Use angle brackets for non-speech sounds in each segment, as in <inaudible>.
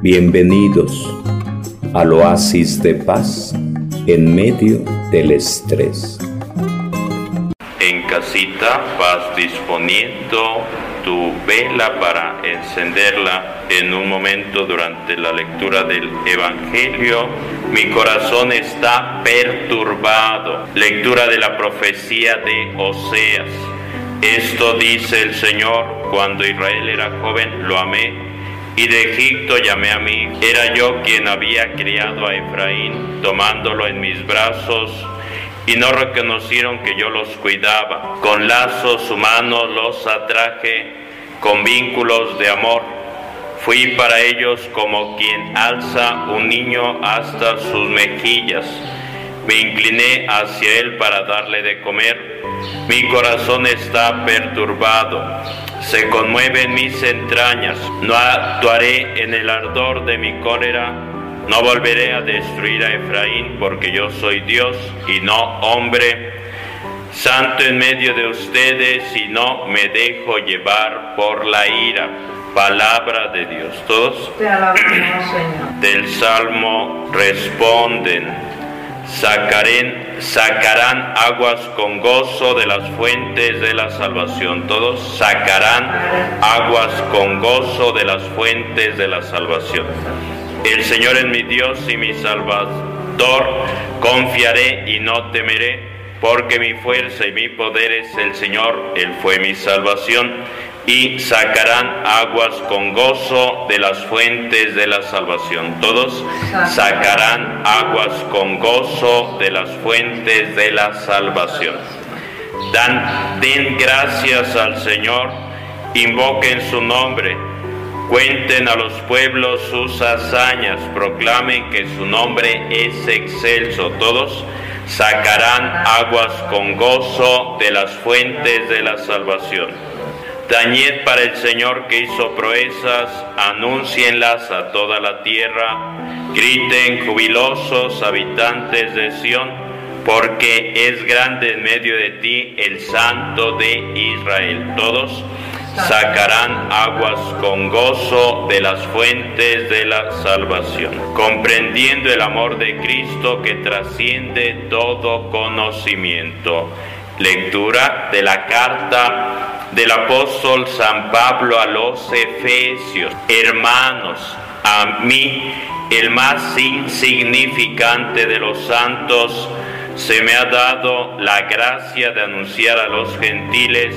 Bienvenidos al oasis de paz en medio del estrés. En casita vas disponiendo tu vela para encenderla en un momento durante la lectura del Evangelio. Mi corazón está perturbado. Lectura de la profecía de Oseas. Esto dice el Señor, cuando Israel era joven lo amé y de Egipto llamé a mí. Era yo quien había criado a Efraín, tomándolo en mis brazos, y no reconocieron que yo los cuidaba. Con lazos humanos los atraje, con vínculos de amor. Fui para ellos como quien alza un niño hasta sus mejillas. Me incliné hacia él para darle de comer. Mi corazón está perturbado se conmueven mis entrañas. No actuaré en el ardor de mi cólera, no volveré a destruir a Efraín, porque yo soy Dios y no hombre, santo en medio de ustedes, y no me dejo llevar por la ira. Palabra de Dios. Todos. Te alabamos, Señor. Del Salmo responden sacarán aguas con gozo de las fuentes de la salvación. Todos sacarán aguas con gozo de las fuentes de la salvación. El Señor es mi Dios y mi Salvador. Confiaré y no temeré, porque mi fuerza y mi poder es el Señor. Él fue mi salvación y sacarán aguas con gozo de las fuentes de la salvación. Todos sacarán aguas con gozo de las fuentes de la salvación. Dan, den gracias al Señor, invoquen su nombre, cuenten a los pueblos sus hazañas, proclamen que su nombre es excelso. Todos sacarán aguas con gozo de las fuentes de la salvación. Dañed para el Señor que hizo proezas, anúncienlas a toda la tierra, griten jubilosos habitantes de Sión, porque es grande en medio de ti el Santo de Israel. Todos sacarán aguas con gozo de las fuentes de la salvación, comprendiendo el amor de Cristo que trasciende todo conocimiento. Lectura de la carta del apóstol San Pablo a los Efesios. Hermanos, a mí, el más insignificante de los santos, se me ha dado la gracia de anunciar a los gentiles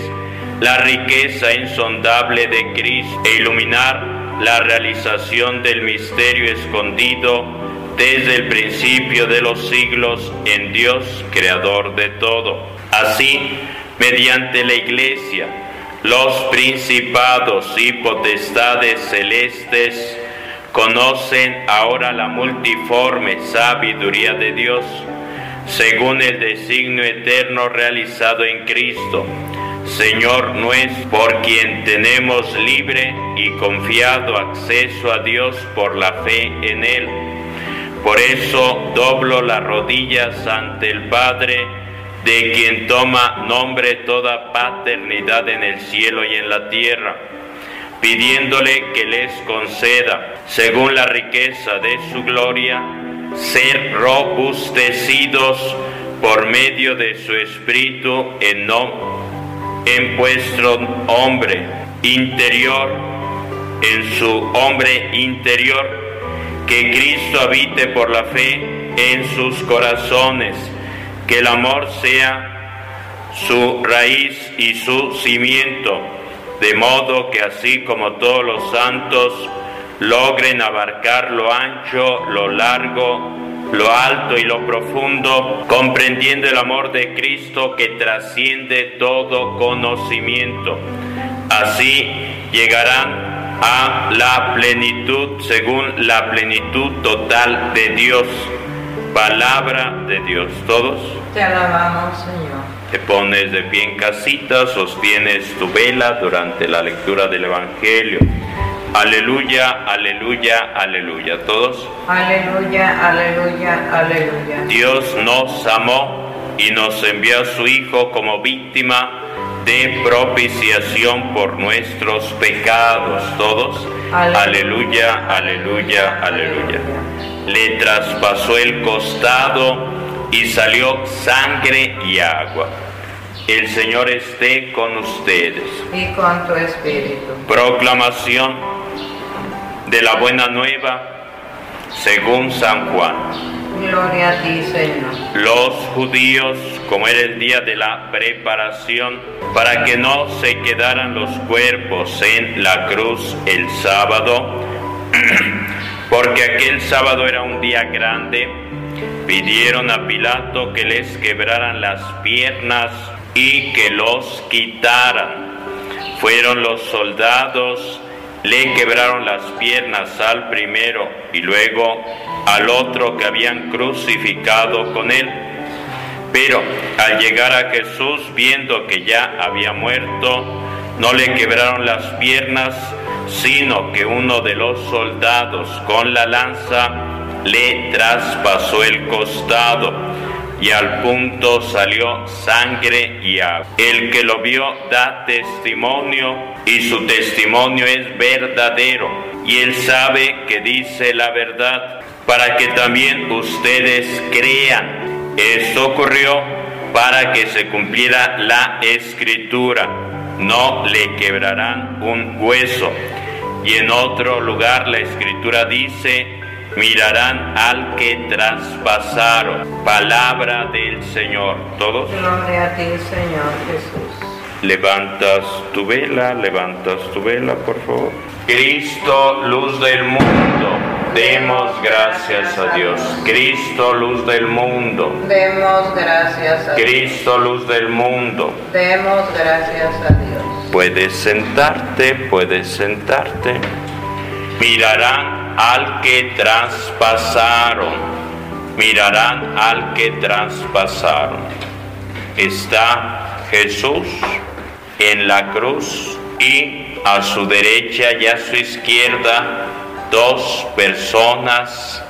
la riqueza insondable de Cristo e iluminar la realización del misterio escondido desde el principio de los siglos en Dios, creador de todo. Así, mediante la iglesia, los principados y potestades celestes conocen ahora la multiforme sabiduría de Dios, según el designio eterno realizado en Cristo, Señor nuestro, por quien tenemos libre y confiado acceso a Dios por la fe en Él. Por eso doblo las rodillas ante el Padre, de quien toma nombre toda paternidad en el cielo y en la tierra, pidiéndole que les conceda, según la riqueza de su gloria, ser robustecidos por medio de su espíritu en, no, en vuestro hombre interior, en su hombre interior, que Cristo habite por la fe en sus corazones que el amor sea su raíz y su cimiento, de modo que así como todos los santos logren abarcar lo ancho, lo largo, lo alto y lo profundo, comprendiendo el amor de Cristo que trasciende todo conocimiento. Así llegarán a la plenitud según la plenitud total de Dios Palabra de Dios. ¿Todos? Te alabamos, Señor. Te pones de pie en casita, sostienes tu vela durante la lectura del Evangelio. Aleluya, aleluya, aleluya. ¿Todos? Aleluya, aleluya, aleluya. Dios nos amó y nos envió a su Hijo como víctima de propiciación por nuestros pecados. Todos, aleluya, aleluya, aleluya. Le traspasó el costado y salió sangre y agua. El Señor esté con ustedes. Y con tu espíritu. Proclamación de la buena nueva según San Juan. Gloria a ti, Señor. Los judíos, como era el día de la preparación, para que no se quedaran los cuerpos en la cruz el sábado, <clears throat> porque aquel sábado era un día grande, pidieron a Pilato que les quebraran las piernas y que los quitaran. Fueron los soldados, le quebraron las piernas al primero y luego al otro que habían crucificado con él. Pero al llegar a Jesús, viendo que ya había muerto, no le quebraron las piernas, sino que uno de los soldados con la lanza le traspasó el costado y al punto salió sangre y agua. El que lo vio da testimonio y su testimonio es verdadero y él sabe que dice la verdad para que también ustedes crean. Esto ocurrió para que se cumpliera la escritura. No le quebrarán un hueso. Y en otro lugar la escritura dice, mirarán al que traspasaron. Palabra del Señor. ¿Todos? Gloria a ti, Señor Jesús. Levantas tu vela, levantas tu vela, por favor. Cristo, luz del mundo, demos gracias a Dios. Cristo, luz del mundo. Demos gracias a Dios. Cristo, luz del mundo. Demos gracias a Dios. Puedes sentarte, puedes sentarte. Mirarán al que traspasaron. Mirarán al que traspasaron. Está Jesús en la cruz y a su derecha y a su izquierda dos personas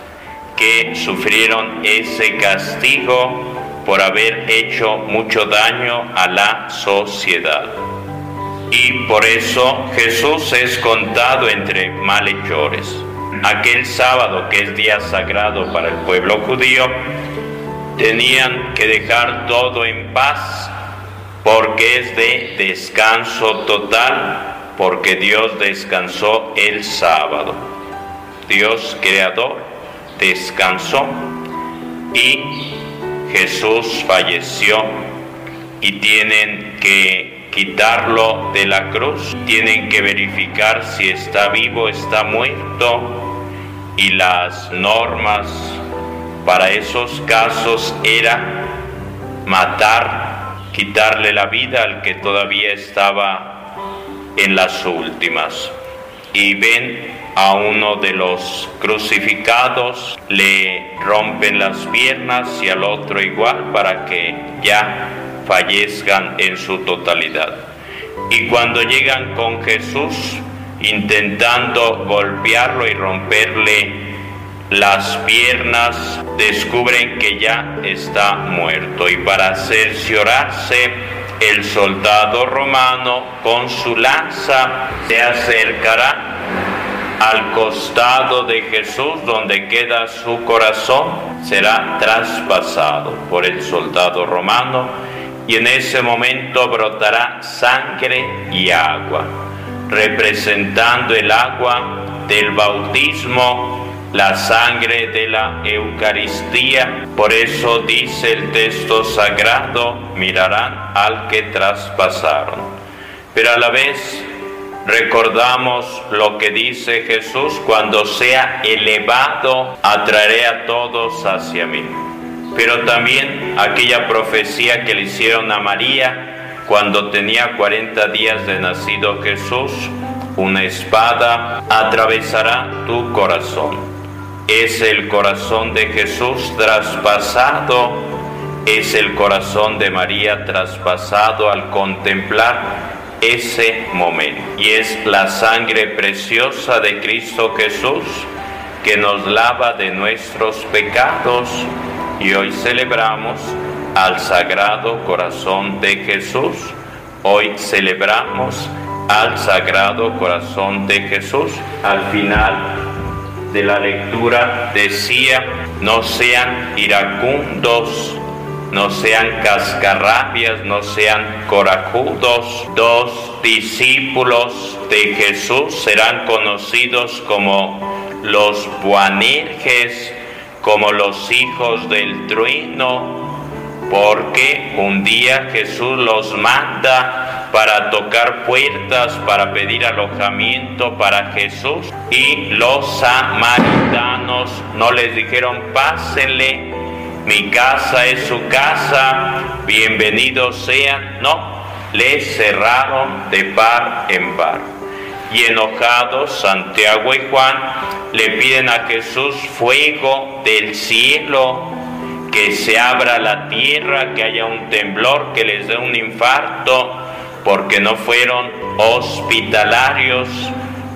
que sufrieron ese castigo por haber hecho mucho daño a la sociedad. Y por eso Jesús es contado entre malhechores. Aquel sábado, que es día sagrado para el pueblo judío, tenían que dejar todo en paz porque es de descanso total, porque Dios descansó el sábado. Dios creador descansó y Jesús falleció y tienen que quitarlo de la cruz, tienen que verificar si está vivo, está muerto y las normas para esos casos era matar quitarle la vida al que todavía estaba en las últimas. Y ven a uno de los crucificados, le rompen las piernas y al otro igual para que ya fallezcan en su totalidad. Y cuando llegan con Jesús, intentando golpearlo y romperle las piernas, descubren que ya está muerto y para cerciorarse el soldado romano con su lanza se acercará al costado de Jesús donde queda su corazón, será traspasado por el soldado romano y en ese momento brotará sangre y agua, representando el agua del bautismo la sangre de la Eucaristía. Por eso dice el texto sagrado, mirarán al que traspasaron. Pero a la vez recordamos lo que dice Jesús, cuando sea elevado, atraeré a todos hacia mí. Pero también aquella profecía que le hicieron a María cuando tenía 40 días de nacido Jesús, una espada atravesará tu corazón es el corazón de Jesús traspasado, es el corazón de María traspasado al contemplar ese momento. Y es la sangre preciosa de Cristo Jesús que nos lava de nuestros pecados y hoy celebramos al Sagrado Corazón de Jesús Hoy celebramos al Sagrado Corazón de Jesús. Al final de la lectura decía, no sean iracundos, no sean cascarrabias, no sean corajudos. Dos discípulos de Jesús serán conocidos como los buanerges, como los hijos del trueno, porque un día Jesús los manda para tocar puertas, para pedir alojamiento para Jesús y los samaritanos no les dijeron pásenle, mi casa es su casa, bienvenidos sean, no, les cerraron de par en par. Y enojados, Santiago y Juan le piden a Jesús fuego del cielo que se abra la tierra, que haya un temblor, que les dé un infarto, porque no fueron hospitalarios,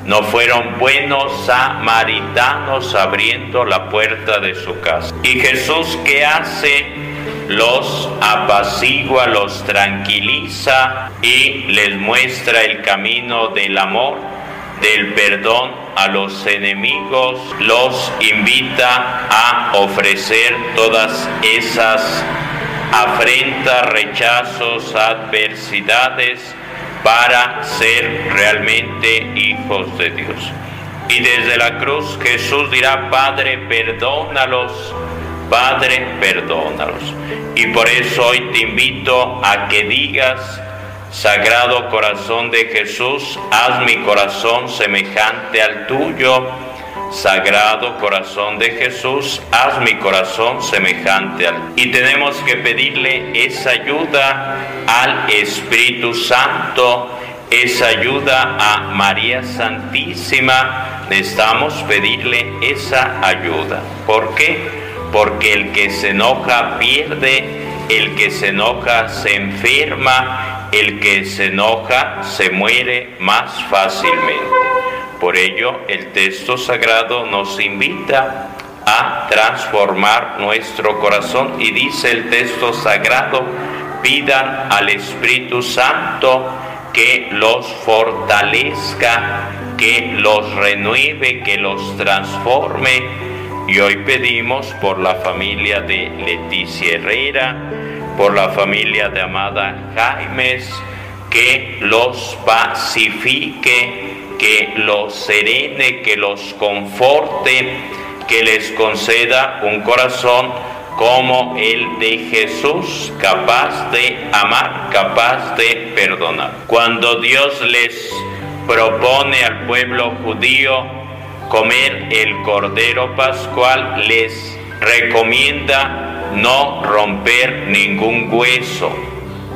no fueron buenos samaritanos abriendo la puerta de su casa. ¿Y Jesús qué hace? Los apacigua, los tranquiliza y les muestra el camino del amor, del perdón a los enemigos, los invita a ofrecer todas esas afrentas, rechazos, adversidades para ser realmente hijos de Dios. Y desde la cruz Jesús dirá, Padre, perdónalos, Padre, perdónalos. Y por eso hoy te invito a que digas, Sagrado corazón de Jesús, haz mi corazón semejante al tuyo. Sagrado corazón de Jesús, haz mi corazón semejante al Y tenemos que pedirle esa ayuda al Espíritu Santo, esa ayuda a María Santísima. Necesitamos pedirle esa ayuda. ¿Por qué? Porque el que se enoja pierde, el que se enoja se enferma, el que se enoja se muere más fácilmente. Por ello, el texto sagrado nos invita a transformar nuestro corazón y dice el texto sagrado, pidan al Espíritu Santo que los fortalezca, que los renueve, que los transforme. Y hoy pedimos por la familia de Leticia Herrera, por la familia de Amada Jaimes, que los pacifique, que los serene, que los conforte, que les conceda un corazón como el de Jesús, capaz de amar, capaz de perdonar. Cuando Dios les propone al pueblo judío comer el cordero pascual, les recomienda no romper ningún hueso,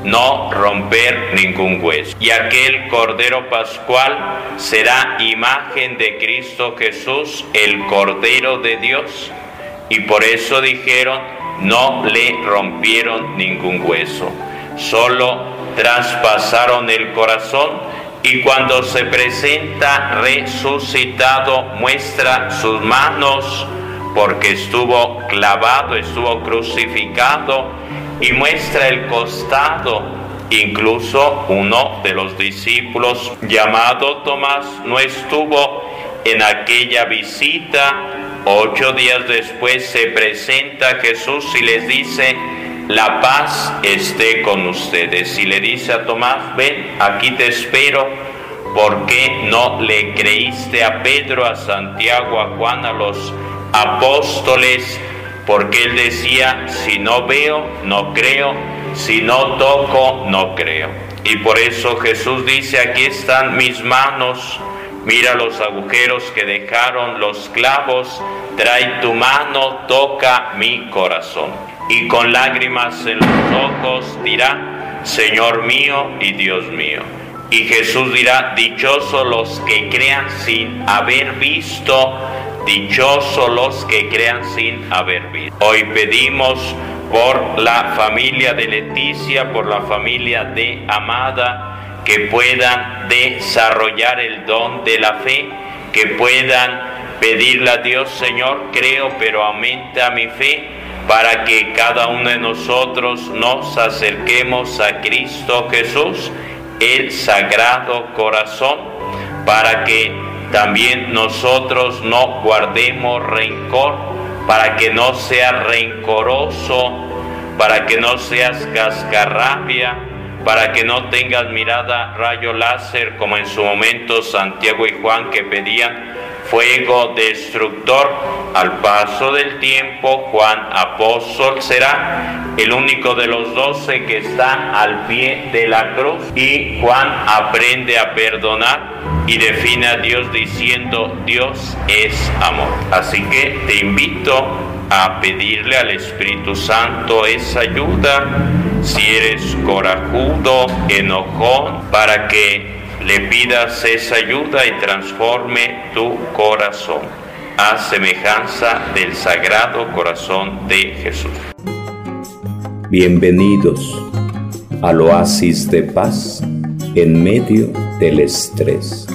no romper ningún hueso. Y aquel Cordero Pascual será imagen de Cristo Jesús, el Cordero de Dios. Y por eso dijeron, no le rompieron ningún hueso, solo traspasaron el corazón y cuando se presenta resucitado muestra sus manos, porque estuvo clavado, estuvo crucificado y muestra el costado. Incluso uno de los discípulos llamado Tomás no estuvo en aquella visita. Ocho días después se presenta Jesús y les dice, la paz esté con ustedes. Y le dice a Tomás, ven, aquí te espero. ¿Por qué no le creíste a Pedro, a Santiago, a Juan, a los apóstoles, porque él decía, si no veo, no creo, si no toco, no creo. Y por eso Jesús dice, aquí están mis manos, mira los agujeros que dejaron los clavos, trae tu mano, toca mi corazón. Y con lágrimas en los ojos dirá, Señor mío y Dios mío. Y Jesús dirá, dichosos los que crean sin haber visto Dichosos los que crean sin haber visto. Hoy pedimos por la familia de Leticia, por la familia de Amada, que puedan desarrollar el don de la fe, que puedan pedirle a Dios, Señor, creo, pero aumenta mi fe para que cada uno de nosotros nos acerquemos a Cristo Jesús el Sagrado Corazón para que también nosotros no guardemos rencor, para que no seas rencoroso, para que no seas cascarrabia, para que no tengas mirada rayo láser como en su momento Santiago y Juan que pedían fuego destructor. Al paso del tiempo, Juan apóstol será el único de los doce que está al pie de la cruz y Juan aprende a perdonar y define a Dios diciendo Dios es amor. Así que te invito a pedirle al Espíritu Santo esa ayuda si eres corajudo, enojón, para que le pidas esa ayuda y transforme tu corazón a semejanza del sagrado corazón de Jesús. Bienvenidos al oasis de paz en medio del estrés.